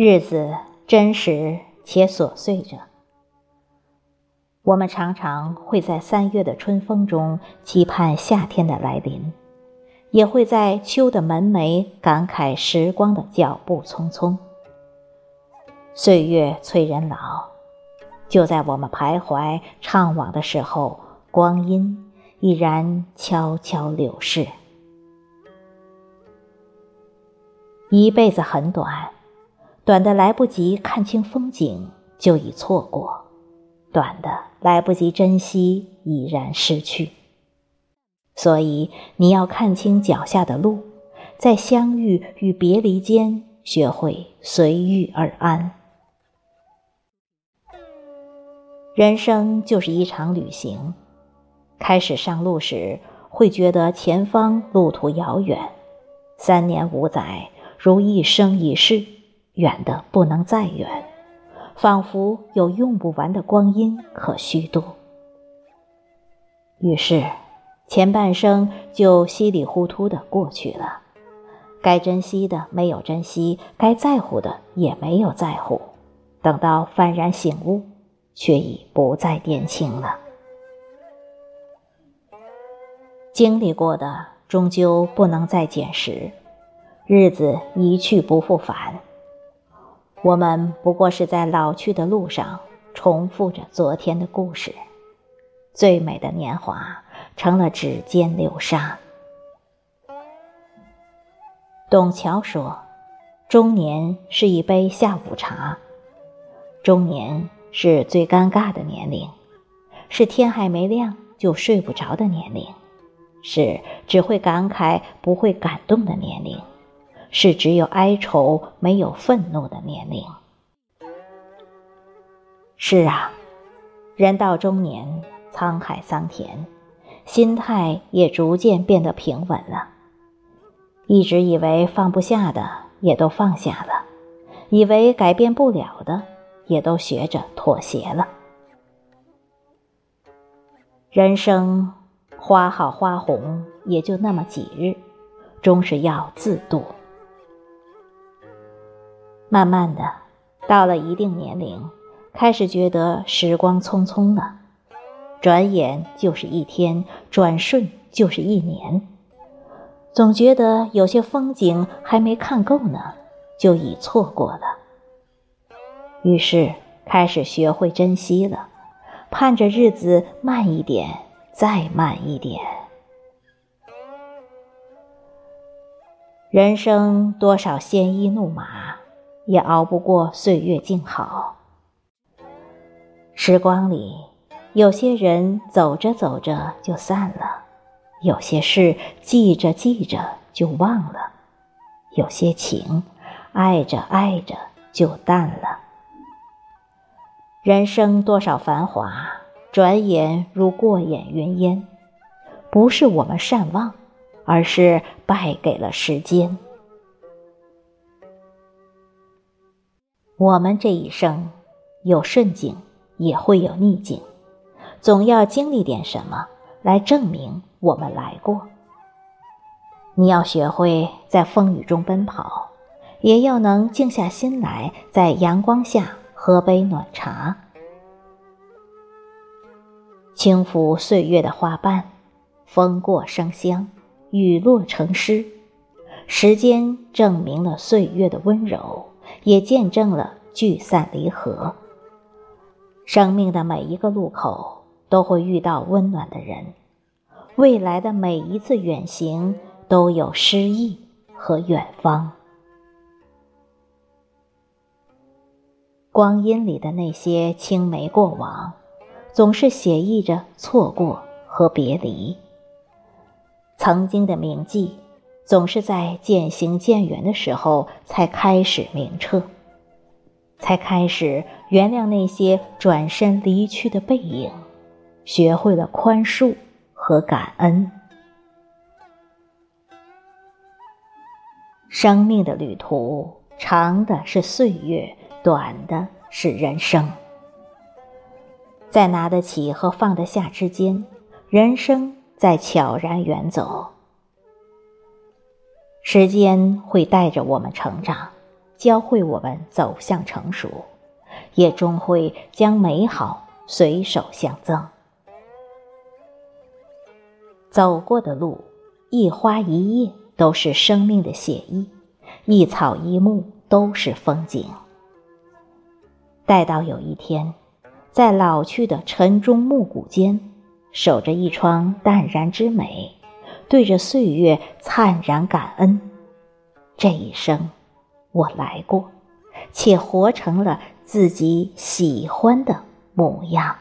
日子真实且琐碎着。我们常常会在三月的春风中期盼夏天的来临，也会在秋的门楣感慨时光的脚步匆匆。岁月催人老，就在我们徘徊怅惘的时候，光阴已然悄悄流逝。一辈子很短。短的来不及看清风景，就已错过；短的来不及珍惜，已然失去。所以你要看清脚下的路，在相遇与别离间，学会随遇而安。人生就是一场旅行，开始上路时，会觉得前方路途遥远，三年五载如一生一世。远的不能再远，仿佛有用不完的光阴可虚度。于是，前半生就稀里糊涂的过去了，该珍惜的没有珍惜，该在乎的也没有在乎。等到幡然醒悟，却已不再年轻了。经历过的终究不能再捡拾，日子一去不复返。我们不过是在老去的路上重复着昨天的故事，最美的年华成了指尖流沙。董桥说：“中年是一杯下午茶，中年是最尴尬的年龄，是天还没亮就睡不着的年龄，是只会感慨不会感动的年龄。”是只有哀愁没有愤怒的年龄。是啊，人到中年，沧海桑田，心态也逐渐变得平稳了。一直以为放不下的，也都放下了；以为改变不了的，也都学着妥协了。人生花好花红，也就那么几日，终是要自度。慢慢的，到了一定年龄，开始觉得时光匆匆了，转眼就是一天，转瞬就是一年，总觉得有些风景还没看够呢，就已错过了。于是开始学会珍惜了，盼着日子慢一点，再慢一点。人生多少鲜衣怒马。也熬不过岁月静好。时光里，有些人走着走着就散了，有些事记着记着就忘了，有些情爱着爱着就淡了。人生多少繁华，转眼如过眼云烟，不是我们善忘，而是败给了时间。我们这一生，有顺境，也会有逆境，总要经历点什么来证明我们来过。你要学会在风雨中奔跑，也要能静下心来，在阳光下喝杯暖茶。轻抚岁月的花瓣，风过生香，雨落成诗。时间证明了岁月的温柔。也见证了聚散离合。生命的每一个路口都会遇到温暖的人，未来的每一次远行都有诗意和远方。光阴里的那些青梅过往，总是写意着错过和别离。曾经的铭记。总是在渐行渐远的时候，才开始明澈，才开始原谅那些转身离去的背影，学会了宽恕和感恩。生命的旅途，长的是岁月，短的是人生。在拿得起和放得下之间，人生在悄然远走。时间会带着我们成长，教会我们走向成熟，也终会将美好随手相赠。走过的路，一花一叶都是生命的写意，一草一木都是风景。待到有一天，在老去的晨钟暮鼓间，守着一窗淡然之美，对着岁月灿然感恩。这一生，我来过，且活成了自己喜欢的模样。